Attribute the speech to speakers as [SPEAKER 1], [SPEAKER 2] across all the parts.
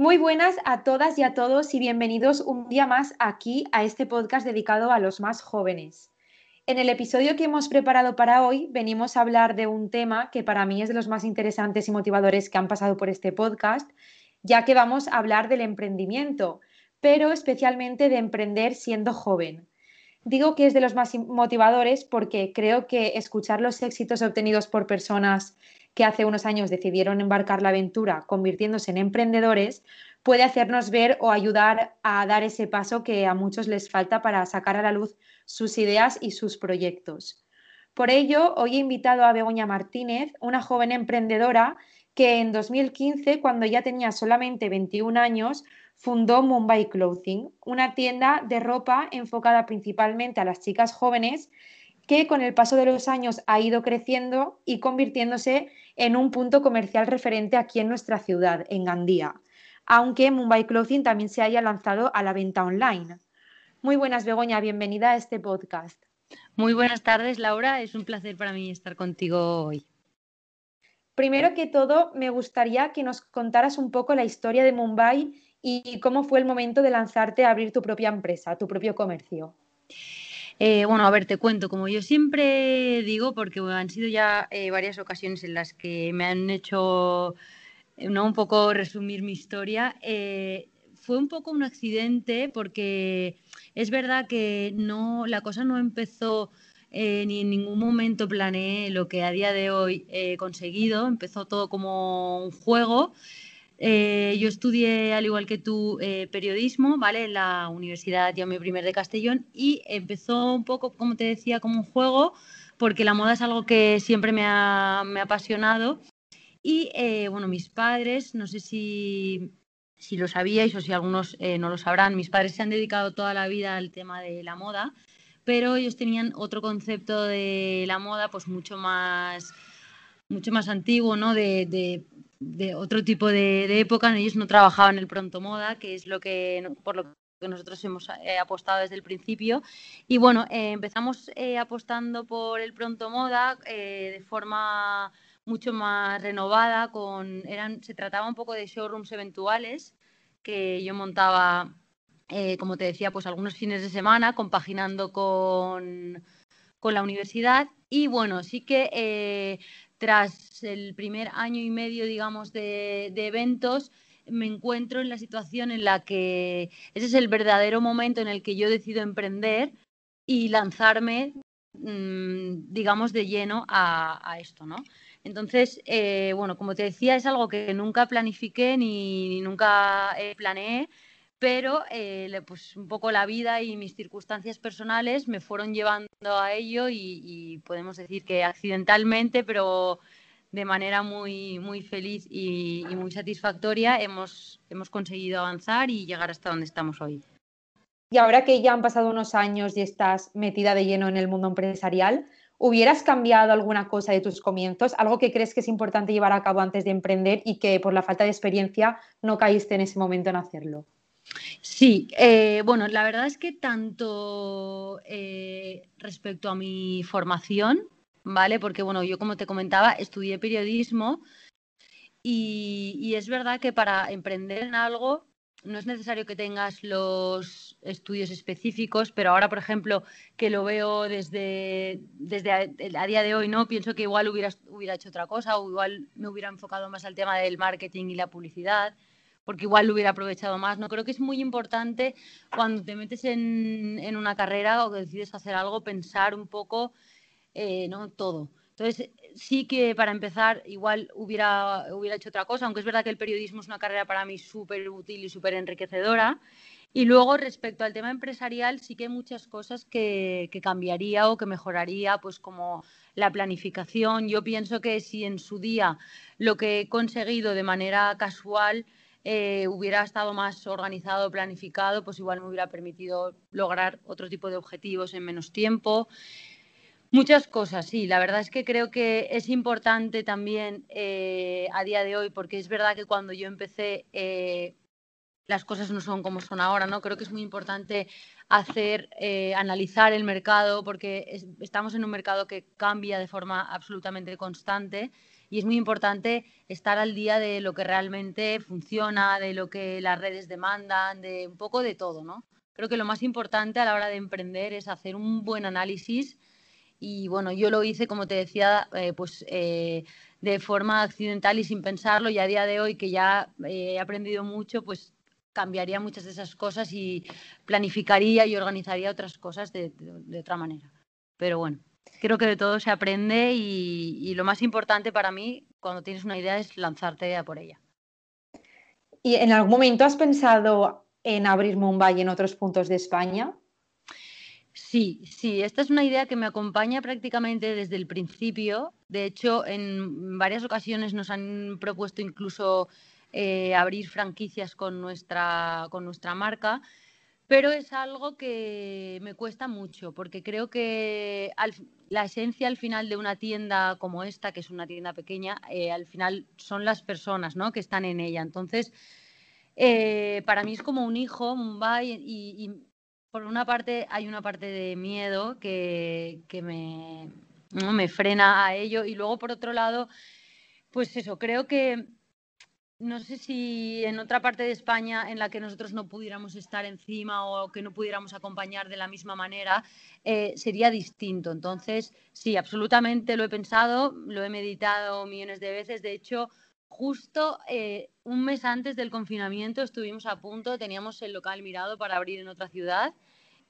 [SPEAKER 1] Muy buenas a todas y a todos y bienvenidos un día más aquí a este podcast dedicado a los más jóvenes. En el episodio que hemos preparado para hoy venimos a hablar de un tema que para mí es de los más interesantes y motivadores que han pasado por este podcast, ya que vamos a hablar del emprendimiento, pero especialmente de emprender siendo joven. Digo que es de los más motivadores porque creo que escuchar los éxitos obtenidos por personas que hace unos años decidieron embarcar la aventura convirtiéndose en emprendedores, puede hacernos ver o ayudar a dar ese paso que a muchos les falta para sacar a la luz sus ideas y sus proyectos. Por ello, hoy he invitado a Begoña Martínez, una joven emprendedora que en 2015, cuando ya tenía solamente 21 años, fundó Mumbai Clothing, una tienda de ropa enfocada principalmente a las chicas jóvenes que con el paso de los años ha ido creciendo y convirtiéndose en un punto comercial referente aquí en nuestra ciudad, en Gandía, aunque Mumbai Clothing también se haya lanzado a la venta online. Muy buenas, Begoña, bienvenida a este podcast.
[SPEAKER 2] Muy buenas tardes, Laura. Es un placer para mí estar contigo hoy.
[SPEAKER 1] Primero que todo, me gustaría que nos contaras un poco la historia de Mumbai y cómo fue el momento de lanzarte a abrir tu propia empresa, tu propio comercio.
[SPEAKER 2] Eh, bueno, a ver, te cuento, como yo siempre digo, porque han sido ya eh, varias ocasiones en las que me han hecho eh, ¿no? un poco resumir mi historia. fue un poco un accidente porque es verdad que no, la cosa no empezó ni en ningún momento planeé lo que a día de hoy he conseguido. Empezó todo como un juego. Eh, yo estudié, al igual que tú, eh, periodismo, ¿vale? En la Universidad Jaume I de Castellón y empezó un poco, como te decía, como un juego, porque la moda es algo que siempre me ha, apasionado. Y, eh, bueno, mis padres, no sé si, si lo sabíais o si algunos no lo sabrán, mis padres se han dedicado toda la vida al tema de la moda, pero ellos tenían otro concepto de la moda, pues mucho más mucho más antiguo, ¿no? De, de otro tipo de, época. Ellos no trabajaban el pronto moda, que es lo que por lo que nosotros hemos eh, apostado desde el principio. Y bueno, eh, empezamos eh, apostando por el pronto moda de forma mucho más renovada. Con, eran, se trataba un poco de showrooms eventuales que yo montaba, como te decía, pues algunos fines de semana, compaginando con, con la universidad. Y bueno, sí que tras el primer año y medio, digamos, de, eventos, me encuentro en la situación en la que ese es el verdadero momento en el que yo decido emprender y lanzarme, mm, digamos, de lleno a, esto, ¿no? Entonces, eh, bueno, como te decía, es algo que nunca planifiqué ni, nunca eh, planeé, pero eh, pues un poco la vida y mis circunstancias personales me fueron llevando a ello y, podemos decir que accidentalmente, pero de manera muy, muy feliz y, muy satisfactoria hemos, hemos conseguido avanzar y llegar hasta donde estamos hoy.
[SPEAKER 1] Y ahora que ya han pasado unos años y estás metida de lleno en el mundo empresarial, ¿hubieras cambiado alguna cosa de tus comienzos? ¿Algo que crees que es importante llevar a cabo antes de emprender y que por la falta de experiencia no caíste en ese momento en hacerlo?
[SPEAKER 2] Sí, eh, bueno, la verdad es que tanto eh, respecto a mi formación, ¿vale? Porque, bueno, yo como te comentaba, estudié periodismo y, es verdad que para emprender en algo no es necesario que tengas los estudios específicos, pero ahora, por ejemplo, que lo veo desde, desde a, día de hoy, ¿no? Pienso que igual hubiera, hubiera hecho otra cosa o igual me hubiera enfocado más al tema del marketing y la publicidad porque igual lo hubiera aprovechado más. No creo que es muy importante cuando te metes en, una carrera o decides hacer algo, pensar un poco eh, ¿no? todo. Entonces, sí que para empezar, igual hubiera, hubiera hecho otra cosa, aunque es verdad que el periodismo es una carrera para mí súper útil y súper enriquecedora. Y luego, respecto al tema empresarial, sí que hay muchas cosas que, que, cambiaría o que mejoraría, pues como la planificación. Yo pienso que si en su día lo que he conseguido de manera casual eh, hubiera estado más organizado, planificado, pues igual me hubiera permitido lograr otro tipo de objetivos en menos tiempo. Muchas cosas, sí. La verdad es que creo que es importante también eh, a día de hoy, porque es verdad que cuando yo empecé eh, las cosas no son como son ahora, ¿no? Creo que es muy importante hacer, eh, analizar el mercado, porque estamos en un mercado que cambia de forma absolutamente constante y es muy importante estar al día de lo que realmente funciona, de lo que las redes demandan, de un poco de todo, ¿no? Creo que lo más importante a la hora de emprender es hacer un buen análisis y bueno, yo lo hice, como te decía, eh, pues eh, de forma accidental y sin pensarlo y a día de hoy que ya eh, he aprendido mucho, pues cambiaría muchas de esas cosas y planificaría y organizaría otras cosas de, otra manera. Pero bueno, creo que de todo se aprende y, y, lo más importante para mí cuando tienes una idea es lanzarte a por ella.
[SPEAKER 1] ¿Y en algún momento has pensado en abrir Mumbai en otros puntos de España?
[SPEAKER 2] Sí, sí, esta es una idea que me acompaña prácticamente desde el principio. De hecho, en varias ocasiones nos han propuesto incluso eh, abrir franquicias con nuestra, con nuestra marca, pero es algo que me cuesta mucho porque creo que la esencia al final de una tienda como esta, que es una tienda pequeña, eh, al final son las personas ¿no? que están en ella. Entonces, eh, para mí es como un hijo, Mumbai, y por una parte hay una parte de miedo que, me, me frena a ello y luego por otro lado, pues eso, creo que no sé si en otra parte de España en la que nosotros no pudiéramos estar encima o que no pudiéramos acompañar de la misma manera, eh, sería distinto. Entonces, sí, absolutamente lo he pensado, lo he meditado millones de veces. De hecho, justo eh, un mes antes del confinamiento estuvimos a punto, teníamos el local mirado para abrir en otra ciudad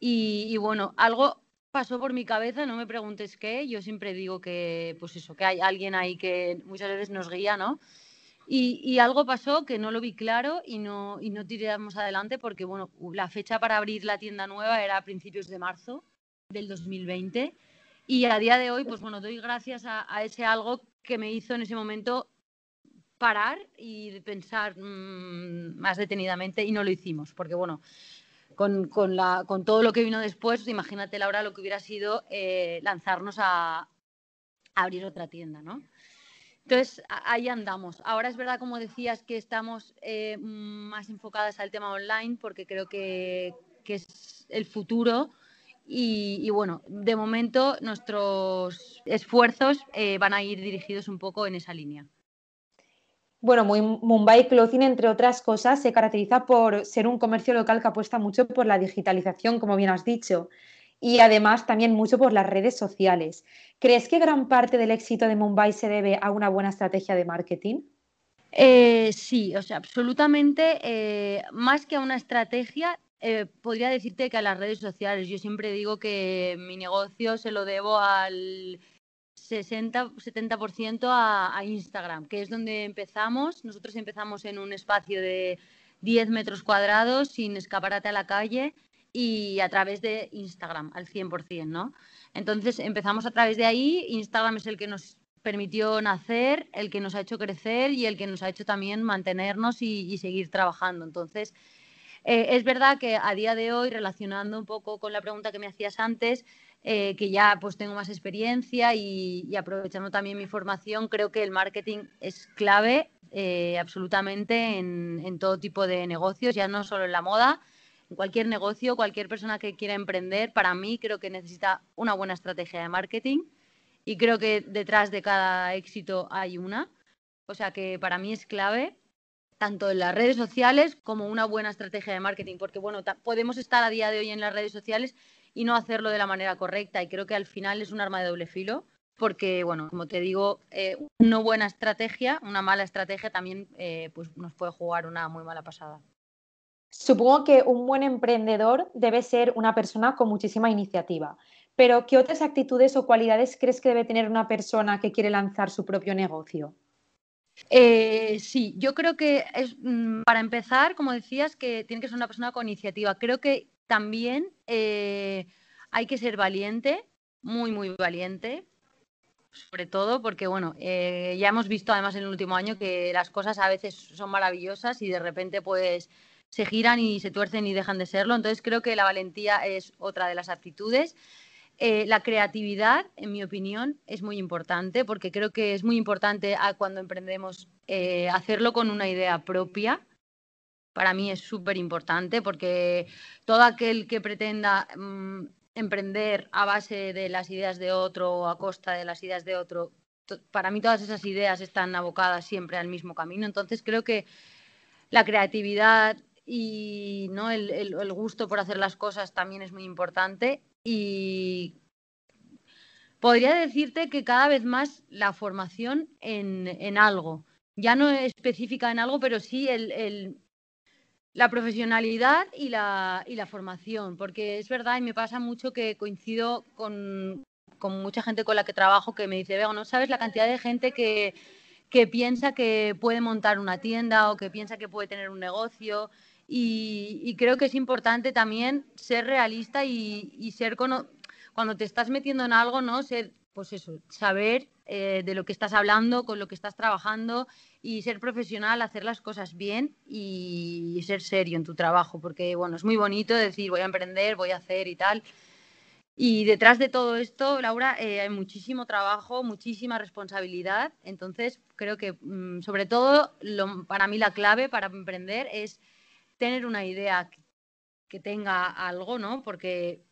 [SPEAKER 2] y, bueno, algo pasó por mi cabeza, no me preguntes qué, yo siempre digo que, pues eso, que hay alguien ahí que muchas veces nos guía, ¿no? Y, algo pasó que no lo vi claro y no, y no tiramos adelante porque, bueno, la fecha para abrir la tienda nueva era a principios de marzo del 2020 y a día de hoy, pues bueno, doy gracias a, ese algo que me hizo en ese momento parar y pensar mm, más detenidamente y no lo hicimos, porque bueno, con, con, todo lo que vino después, imagínate Laura lo que hubiera sido eh, lanzarnos a, abrir otra tienda, ¿no? Entonces, ahí andamos. Ahora es verdad, como decías, que estamos eh, más enfocadas al tema online porque creo que, es el futuro. Y, bueno, de momento nuestros esfuerzos eh, van a ir dirigidos un poco en esa línea.
[SPEAKER 1] Bueno, Mumbai Clothing, entre otras cosas, se caracteriza por ser un comercio local que apuesta mucho por la digitalización, como bien has dicho, y además también mucho por las redes sociales. ¿Crees que gran parte del éxito de Mumbai se debe a una buena estrategia de marketing?
[SPEAKER 2] Eh, sí, o sea, absolutamente. Eh, más que a una estrategia, eh, podría decirte que a las redes sociales. Yo siempre digo que mi negocio se lo debo al 60-70% a, a Instagram, que es donde empezamos. Nosotros empezamos en un espacio de 10 metros cuadrados, sin escaparate a la calle y a través de Instagram al 100%, ¿no? Entonces empezamos a través de ahí. Instagram es el que nos permitió nacer, el que nos ha hecho crecer y el que nos ha hecho también mantenernos y, seguir trabajando. Entonces, eh, es verdad que a día de hoy, relacionando un poco con la pregunta que me hacías antes, eh, que ya pues tengo más experiencia y, aprovechando también mi formación, creo que el marketing es clave eh, absolutamente en, todo tipo de negocios, ya no solo en la moda, en cualquier negocio, cualquier persona que quiera emprender, para mí creo que necesita una buena estrategia de marketing y creo que detrás de cada éxito hay una. O sea que para mí es clave tanto en las redes sociales como una buena estrategia de marketing, porque bueno, podemos estar a día de hoy en las redes sociales y no hacerlo de la manera correcta. Y creo que al final es un arma de doble filo, porque, bueno, como te digo, eh, una buena estrategia, una mala estrategia también eh, pues nos puede jugar una muy mala pasada.
[SPEAKER 1] Supongo que un buen emprendedor debe ser una persona con muchísima iniciativa. Pero, ¿qué otras actitudes o cualidades crees que debe tener una persona que quiere lanzar su propio negocio?
[SPEAKER 2] Eh, sí, yo creo que es, mm, para empezar, como decías, que tiene que ser una persona con iniciativa. Creo que también eh, hay que ser valiente, muy, muy valiente. sobre todo porque, bueno, eh, ya hemos visto además en el último año que las cosas a veces son maravillosas y de repente pues se giran y se tuercen y dejan de serlo. Entonces creo que la valentía es otra de las aptitudes. Eh, la creatividad, en mi opinión, es muy importante porque creo que es muy importante cuando emprendemos eh, hacerlo con una idea propia. Para mí es súper importante porque todo aquel que pretenda mm, emprender a base de las ideas de otro o a costa de las ideas de otro, para mí todas esas ideas están abocadas siempre al mismo camino. Entonces creo que la creatividad y ¿no? el, gusto por hacer las cosas también es muy importante. Y podría decirte que cada vez más la formación en, algo, ya no específica en algo, pero sí el, la profesionalidad y la, y la formación, porque es verdad y me pasa mucho que coincido con, con mucha gente con la que trabajo que me dice, veo, no sabes la cantidad de gente que, que piensa que puede montar una tienda o que piensa que puede tener un negocio. Y, creo que es importante también ser realista y, y ser cuando te estás metiendo en algo, ¿no? Ser, pues eso, saber eh, de lo que estás hablando, con lo que estás trabajando y ser profesional, hacer las cosas bien y, ser serio en tu trabajo, porque bueno, es muy bonito decir voy a emprender, voy a hacer y tal. Y detrás de todo esto, Laura, eh, hay muchísimo trabajo, muchísima responsabilidad. Entonces, creo que mm, sobre todo para mí la clave para emprender es tener una idea que tenga algo, ¿no? Porque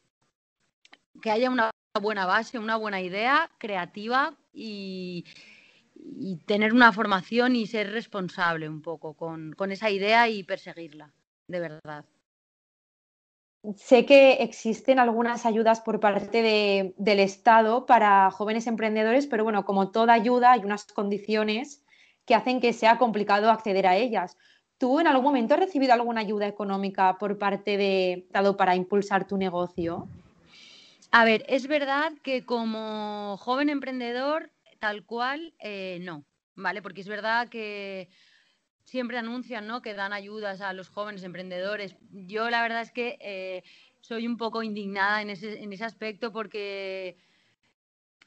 [SPEAKER 2] que haya una buena base, una buena idea creativa y, y tener una formación y ser responsable un poco con, esa idea y perseguirla, de verdad.
[SPEAKER 1] Sé que existen algunas ayudas por parte del Estado para jóvenes emprendedores, pero bueno, como toda ayuda hay unas condiciones que hacen que sea complicado acceder a ellas. ¿Tú en algún momento has recibido alguna ayuda económica por parte de Estado para impulsar tu negocio?
[SPEAKER 2] A ver, es verdad que como joven emprendedor tal cual, eh, no, ¿vale? Porque es verdad que siempre anuncian, ¿no? Que dan ayudas a los jóvenes emprendedores. Yo la verdad es que eh, soy un poco indignada en ese, en ese aspecto porque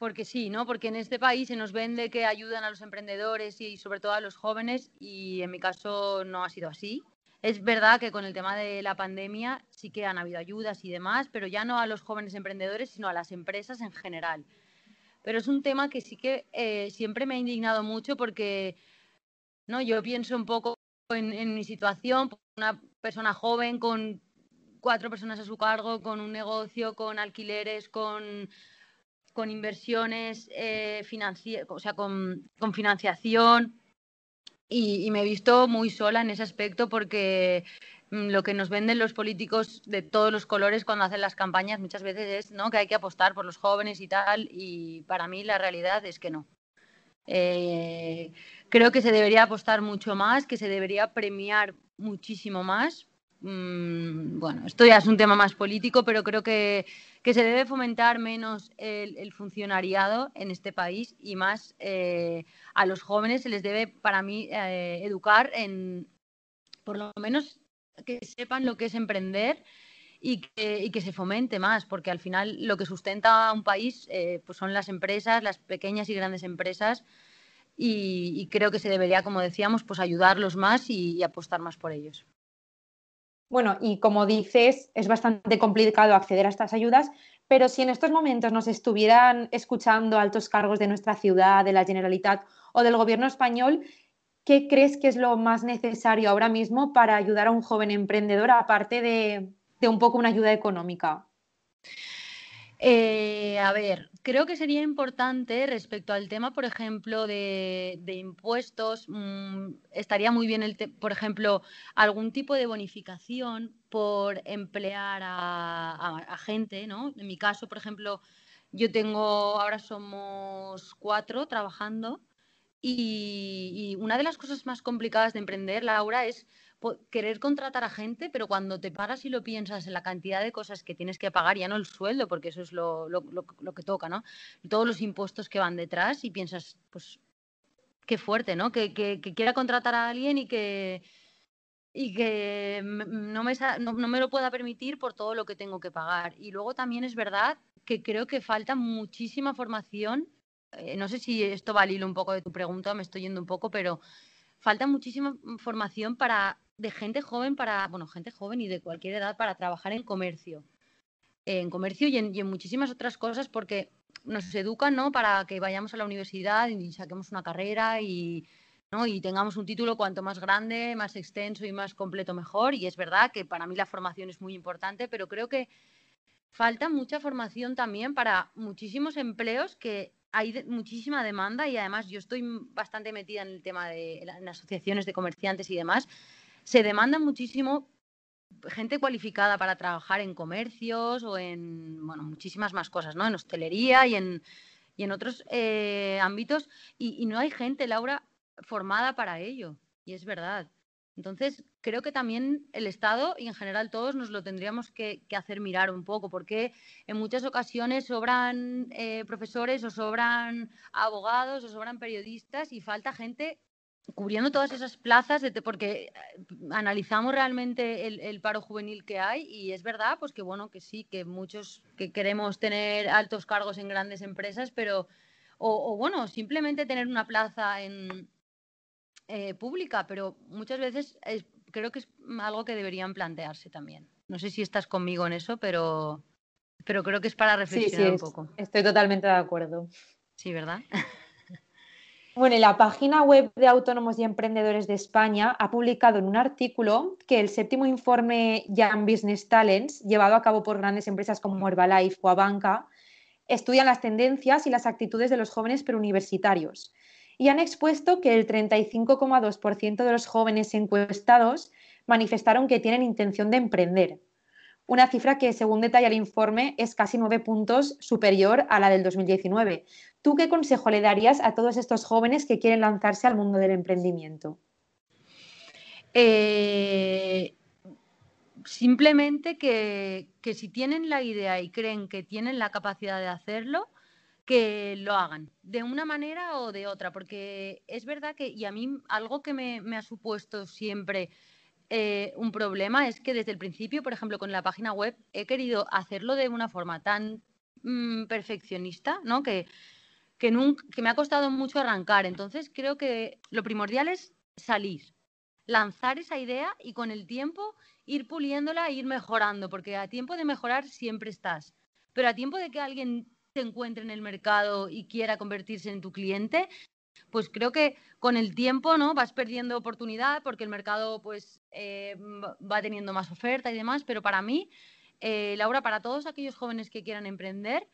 [SPEAKER 2] porque sí, ¿no? Porque en este país se nos vende que ayudan a los emprendedores y sobre todo a los jóvenes y en mi caso no ha sido así. Es verdad que con el tema de la pandemia sí que han habido ayudas y demás, pero ya no a los jóvenes emprendedores, sino a las empresas en general pero es un tema que sí que eh, siempre me ha indignado mucho porque ¿no? yo pienso un poco en, mi situación, una persona joven con cuatro personas a su cargo, con un negocio, con alquileres, con, con inversiones, eh, o sea, con, con financiación. Y, me he visto muy sola en ese aspecto porque Mm, lo que nos venden los políticos de todos los colores cuando hacen las campañas muchas veces es ¿no? que hay que apostar por los jóvenes y tal, y para mí la realidad es que no. Eh, creo que se debería apostar mucho más, que se debería premiar muchísimo más. Mm, bueno, esto ya es un tema más político, pero creo que, se debe fomentar menos el, funcionariado en este país y más eh, a los jóvenes se les debe, para mí, eh, educar en, por lo menos que sepan lo que es emprender y que, se fomente más, porque al final lo que sustenta a un país eh, pues son las empresas, las pequeñas y grandes empresas, y, creo que se debería, como decíamos, pues ayudarlos más y, apostar más por ellos.
[SPEAKER 1] Bueno, y como dices, es bastante complicado acceder a estas ayudas, pero si en estos momentos nos estuvieran escuchando altos cargos de nuestra ciudad, de la Generalitat o del gobierno español, ¿qué crees que es lo más necesario ahora mismo para ayudar a un joven emprendedor, aparte de, un poco una ayuda económica?
[SPEAKER 2] Eh, a ver, creo que sería importante respecto al tema, por ejemplo, de, impuestos, mm, estaría muy bien, el por ejemplo, algún tipo de bonificación por emplear a, gente, ¿no? En mi caso, por ejemplo, yo tengo, ahora somos cuatro trabajando y, una de las cosas más complicadas de emprender, Laura, es querer contratar a gente, pero cuando te paras y lo piensas en la cantidad de cosas que tienes que pagar, ya no el sueldo, porque eso es lo, que toca, ¿no? Todos los impuestos que van detrás y piensas, pues, qué fuerte, ¿no? Que, quiera contratar a alguien y que, y que no me, no me lo pueda permitir por todo lo que tengo que pagar. Y luego también es verdad que creo que falta muchísima formación eh, no sé si esto va al hilo un poco de tu pregunta, me estoy yendo un poco, pero falta muchísima formación para de gente joven para, bueno, gente joven y de cualquier edad para trabajar en comercio. En comercio y en, muchísimas otras cosas porque nos educan, ¿no? Para que vayamos a la universidad y saquemos una carrera y, ¿no? y tengamos un título cuanto más grande, más extenso y más completo mejor. Y es verdad que para mí la formación es muy importante, pero creo que falta mucha formación también para muchísimos empleos que hay muchísima demanda y además yo estoy bastante metida en el tema de en asociaciones de comerciantes y demás. Se demanda muchísimo gente cualificada para trabajar en comercios o en bueno, muchísimas más cosas, ¿no? En hostelería y en, y en otros eh, ámbitos. Y, no hay gente, Laura, formada para ello. Y es verdad. Entonces, creo que también el Estado y en general todos nos lo tendríamos que, hacer mirar un poco, porque en muchas ocasiones sobran eh, profesores o sobran abogados o sobran periodistas y falta gente cubriendo todas esas plazas, de, porque eh, analizamos realmente el, paro juvenil que hay y es verdad, pues que bueno, que sí, que muchos que queremos tener altos cargos en grandes empresas, pero, o bueno, simplemente tener una plaza en, eh, pública, pero muchas veces creo que es algo que deberían plantearse también. No sé si estás conmigo en eso, pero, pero creo que es para reflexionar un poco.
[SPEAKER 1] Estoy totalmente de acuerdo.
[SPEAKER 2] Sí, ¿verdad?
[SPEAKER 1] Bueno, la página web de Autónomos y Emprendedores de España ha publicado en un artículo que el séptimo informe Young Business Talents, llevado a cabo por grandes empresas como Herbalife o Abanca, estudian las tendencias y las actitudes de los jóvenes preuniversitarios y han expuesto que el 35,2% de los jóvenes encuestados manifestaron que tienen intención de emprender, una cifra que, según detalla el informe, es casi nueve puntos superior a la del 2019. ¿Tú qué consejo le darías a todos estos jóvenes que quieren lanzarse al mundo del emprendimiento?
[SPEAKER 2] Eh, simplemente que, que si tienen la idea y creen que tienen la capacidad de hacerlo, que lo hagan, de una manera o de otra, porque es verdad que, y a mí algo que me, ha supuesto siempre eh, un problema es que desde el principio, por ejemplo, con la página web, he querido hacerlo de una forma tan mm, perfeccionista, ¿no? Que, que, me ha costado mucho arrancar. Entonces, creo que lo primordial es salir, lanzar esa idea y con el tiempo ir puliéndola e ir mejorando, porque a tiempo de mejorar siempre estás. Pero a tiempo de que alguien se encuentre en el mercado y quiera convertirse en tu cliente, pues creo que con el tiempo no vas perdiendo oportunidad porque el mercado pues eh, va teniendo más oferta y demás, pero para mí, eh, Laura, para todos aquellos jóvenes que quieran emprender,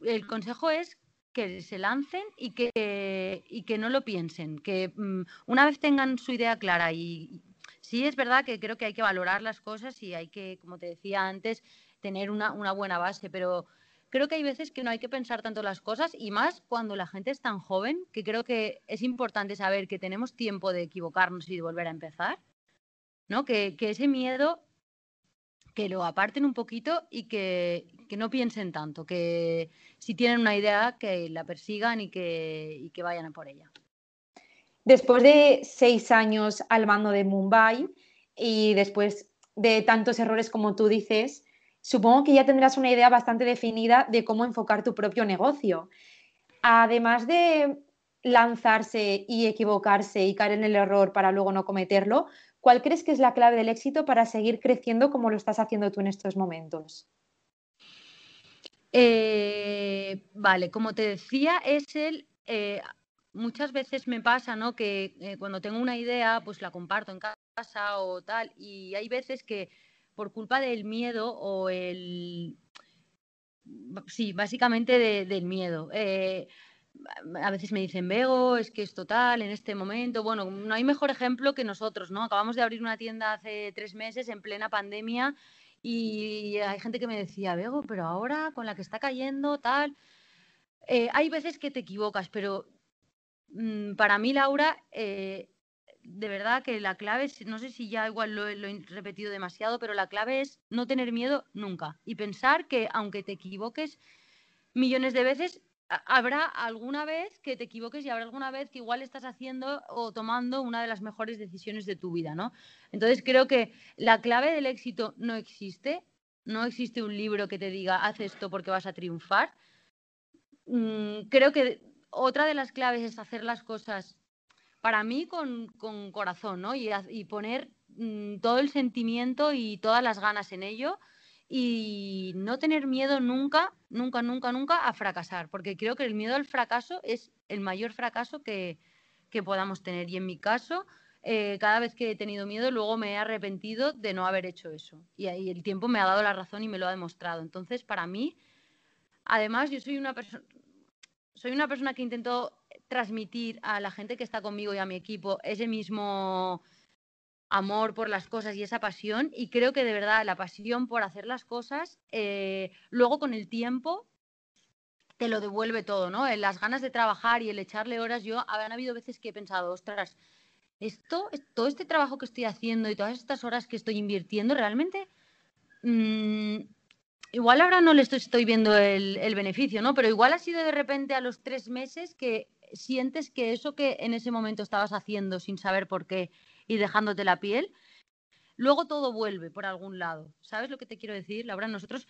[SPEAKER 2] el consejo es que se lancen y que, y que no lo piensen, que mm, una vez tengan su idea clara y sí es verdad que creo que hay que valorar las cosas y hay que, como te decía antes, tener una, una buena base, pero creo que hay veces que no hay que pensar tanto las cosas y más cuando la gente es tan joven, que creo que es importante saber que tenemos tiempo de equivocarnos y de volver a empezar, ¿no? Que, ese miedo que lo aparten un poquito y que, no piensen tanto, que si tienen una idea, que la persigan y que, y que vayan a por ella.
[SPEAKER 1] Después de seis años al mando de Mumbai y después de tantos errores como tú dices, supongo que ya tendrás una idea bastante definida de cómo enfocar tu propio negocio. Además de lanzarse y equivocarse y caer en el error para luego no cometerlo, ¿cuál crees que es la clave del éxito para seguir creciendo como lo estás haciendo tú en estos momentos?
[SPEAKER 2] Eh, vale, como te decía, es el... Eh, muchas veces me pasa, ¿no? Que eh, cuando tengo una idea, pues la comparto en casa o tal, y hay veces que por culpa del miedo o el... Sí, básicamente del miedo. Eh, a veces me dicen, Vego, es que es total en este momento. Bueno, no hay mejor ejemplo que nosotros, ¿no? Acabamos de abrir una tienda hace tres meses en plena pandemia y hay gente que me decía, Vego, pero ahora con la que está cayendo, tal. Eh, hay veces que te equivocas, pero mm, para mí, Laura, eh, de verdad que la clave no sé si ya igual lo, he repetido demasiado, pero la clave es no tener miedo nunca y pensar que aunque te equivoques millones de veces, habrá alguna vez que te equivoques y habrá alguna vez que igual estás haciendo o tomando una de las mejores decisiones de tu vida, ¿no? Entonces creo que la clave del éxito no existe, no existe un libro que te diga haz esto porque vas a triunfar. Mm, creo que otra de las claves es hacer las cosas para mí con, corazón, ¿no? Y, poner mm, todo el sentimiento y todas las ganas en ello y no tener miedo nunca, nunca, nunca, nunca a fracasar, porque creo que el miedo al fracaso es el mayor fracaso que, podamos tener. Y en mi caso, eh, cada vez que he tenido miedo, luego me he arrepentido de no haber hecho eso. Y ahí el tiempo me ha dado la razón y me lo ha demostrado. Entonces, para mí, además, yo soy una persona, soy una persona que intento transmitir a la gente que está conmigo y a mi equipo ese mismo amor por las cosas y esa pasión. Y creo que de verdad la pasión por hacer las cosas, eh, luego con el tiempo te lo devuelve todo, ¿no? Las ganas de trabajar y el echarle horas. Yo, han habido veces que he pensado, ostras, esto, todo este trabajo que estoy haciendo y todas estas horas que estoy invirtiendo, realmente, mm, igual ahora no le estoy, viendo el, el, beneficio, ¿no? Pero igual ha sido de repente a los tres meses que sientes que eso que en ese momento estabas haciendo sin saber por qué y dejándote la piel, luego todo vuelve por algún lado. ¿Sabes lo que te quiero decir, Laura? Nosotros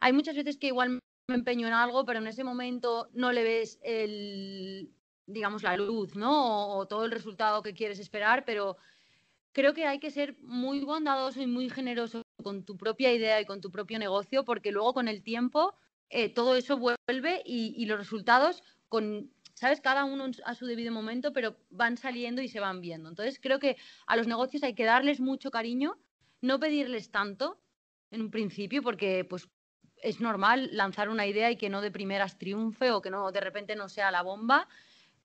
[SPEAKER 2] hay muchas veces que igual me empeño en algo, pero en ese momento no le ves el, digamos, la luz, ¿no? O, todo el resultado que quieres esperar, pero creo que hay que ser muy bondadoso y muy generoso con tu propia idea y con tu propio negocio, porque luego con el tiempo eh, todo eso vuelve y los resultados con ¿sabes? Cada uno a su debido momento, pero van saliendo y se van viendo. Entonces creo que a los negocios hay que darles mucho cariño, no pedirles tanto en un principio, porque pues es normal lanzar una idea y que no de primeras triunfe o que no de repente no sea la bomba,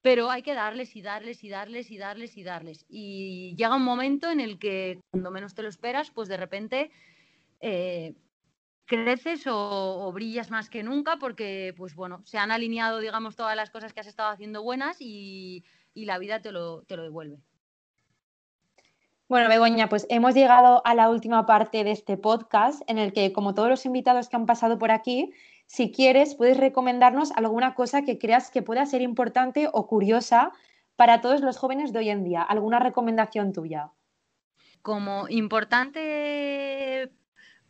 [SPEAKER 2] pero hay que darles y darles y darles y darles y darles. Y llega un momento en el que cuando menos te lo esperas, pues de repente eh, creces o, brillas más que nunca porque, pues bueno, se han alineado, digamos, todas las cosas que has estado haciendo buenas y, la vida te lo, te lo devuelve.
[SPEAKER 1] Bueno, Begoña, pues hemos llegado a la última parte de este podcast en el que, como todos los invitados que han pasado por aquí, si quieres, puedes recomendarnos alguna cosa que creas que pueda ser importante o curiosa para todos los jóvenes de hoy en día. ¿Alguna recomendación tuya?
[SPEAKER 2] Como importante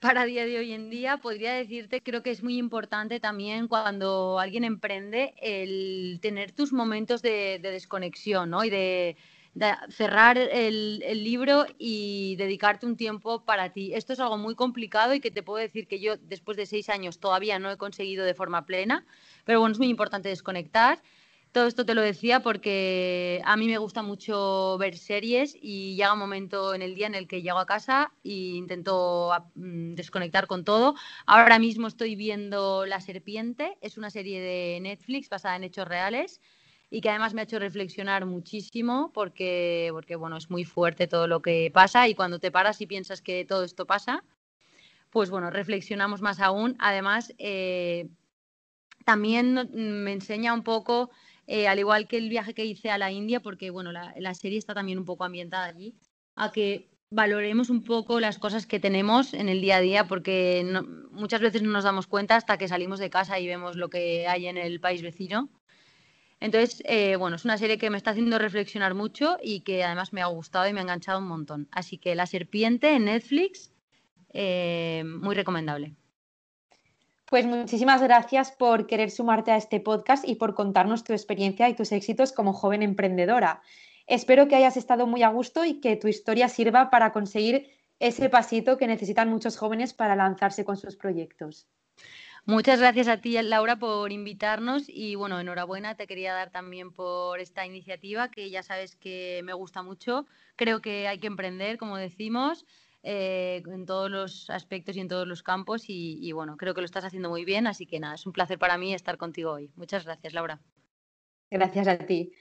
[SPEAKER 2] para día de hoy en día, podría decirte, creo que es muy importante también cuando alguien emprende el tener tus momentos de, desconexión, ¿no? Y de, cerrar el, libro y dedicarte un tiempo para ti. Esto es algo muy complicado y que te puedo decir que yo después de seis años todavía no he conseguido de forma plena, pero bueno, es muy importante desconectar. Todo esto te lo decía porque a mí me gusta mucho ver series y llega un momento en el día en el que llego a casa e intento mm, desconectar con todo. Ahora mismo estoy viendo La Serpiente, es una serie de Netflix basada en hechos reales y que además me ha hecho reflexionar muchísimo porque, porque bueno, es muy fuerte todo lo que pasa y cuando te paras y piensas que todo esto pasa, pues bueno, reflexionamos más aún. Además, eh, también me enseña un poco eh, al igual que el viaje que hice a la India, porque bueno, la, serie está también un poco ambientada allí, a que valoremos un poco las cosas que tenemos en el día a día, porque muchas veces no nos damos cuenta hasta que salimos de casa y vemos lo que hay en el país vecino. Entonces, eh, bueno, es una serie que me está haciendo reflexionar mucho y que además me ha gustado y me ha enganchado un montón. Así que La Serpiente en Netflix, eh, muy recomendable.
[SPEAKER 1] Pues muchísimas gracias por querer sumarte a este podcast y por contarnos tu experiencia y tus éxitos como joven emprendedora. Espero que hayas estado muy a gusto y que tu historia sirva para conseguir ese pasito que necesitan muchos jóvenes para lanzarse con sus proyectos.
[SPEAKER 2] Muchas gracias a ti, Laura, por invitarnos y bueno, enhorabuena, te quería dar también por esta iniciativa que ya sabes que me gusta mucho. Creo que hay que emprender, como decimos, eh, en todos los aspectos y en todos los campos y, bueno, creo que lo estás haciendo muy bien, así que nada, es un placer para mí estar contigo hoy. Muchas gracias, Laura.
[SPEAKER 1] Gracias a ti.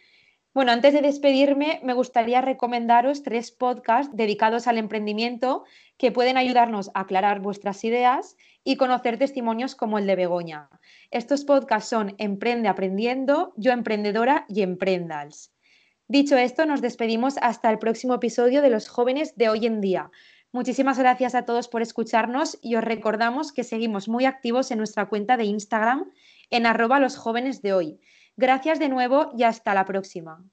[SPEAKER 1] Bueno, antes de despedirme, me gustaría recomendaros tres podcasts dedicados al emprendimiento que pueden ayudarnos a aclarar vuestras ideas y conocer testimonios como el de Begoña. Estos podcasts son Emprende Aprendiendo, Yo Emprendedora y Emprendals. Dicho esto, nos despedimos hasta el próximo episodio de Los jóvenes de hoy en día. Muchísimas gracias a todos por escucharnos y os recordamos que seguimos muy activos en nuestra cuenta de Instagram en arroba los jóvenes de hoy. Gracias de nuevo y hasta la próxima.